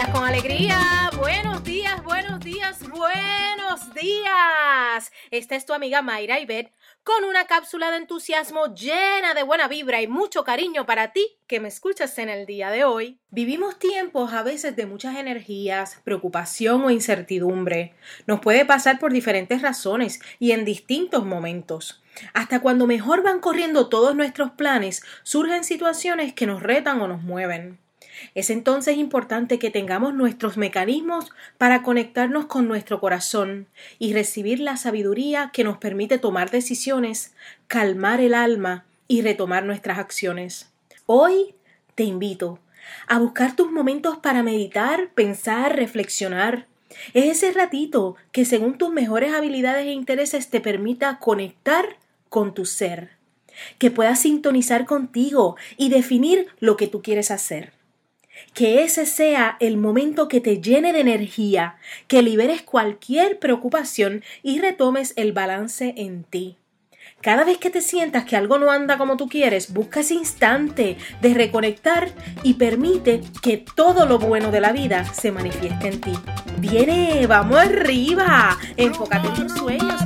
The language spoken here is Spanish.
días con alegría, buenos días, buenos días, buenos días. Esta es tu amiga Mayra Ibet con una cápsula de entusiasmo llena de buena vibra y mucho cariño para ti que me escuchas en el día de hoy. Vivimos tiempos a veces de muchas energías, preocupación o incertidumbre. Nos puede pasar por diferentes razones y en distintos momentos. Hasta cuando mejor van corriendo todos nuestros planes, surgen situaciones que nos retan o nos mueven. Es entonces importante que tengamos nuestros mecanismos para conectarnos con nuestro corazón y recibir la sabiduría que nos permite tomar decisiones, calmar el alma y retomar nuestras acciones. Hoy te invito a buscar tus momentos para meditar, pensar, reflexionar. Es ese ratito que según tus mejores habilidades e intereses te permita conectar con tu ser, que puedas sintonizar contigo y definir lo que tú quieres hacer. Que ese sea el momento que te llene de energía, que liberes cualquier preocupación y retomes el balance en ti. Cada vez que te sientas que algo no anda como tú quieres, busca ese instante de reconectar y permite que todo lo bueno de la vida se manifieste en ti. Viene, vamos arriba, enfócate en tus sueños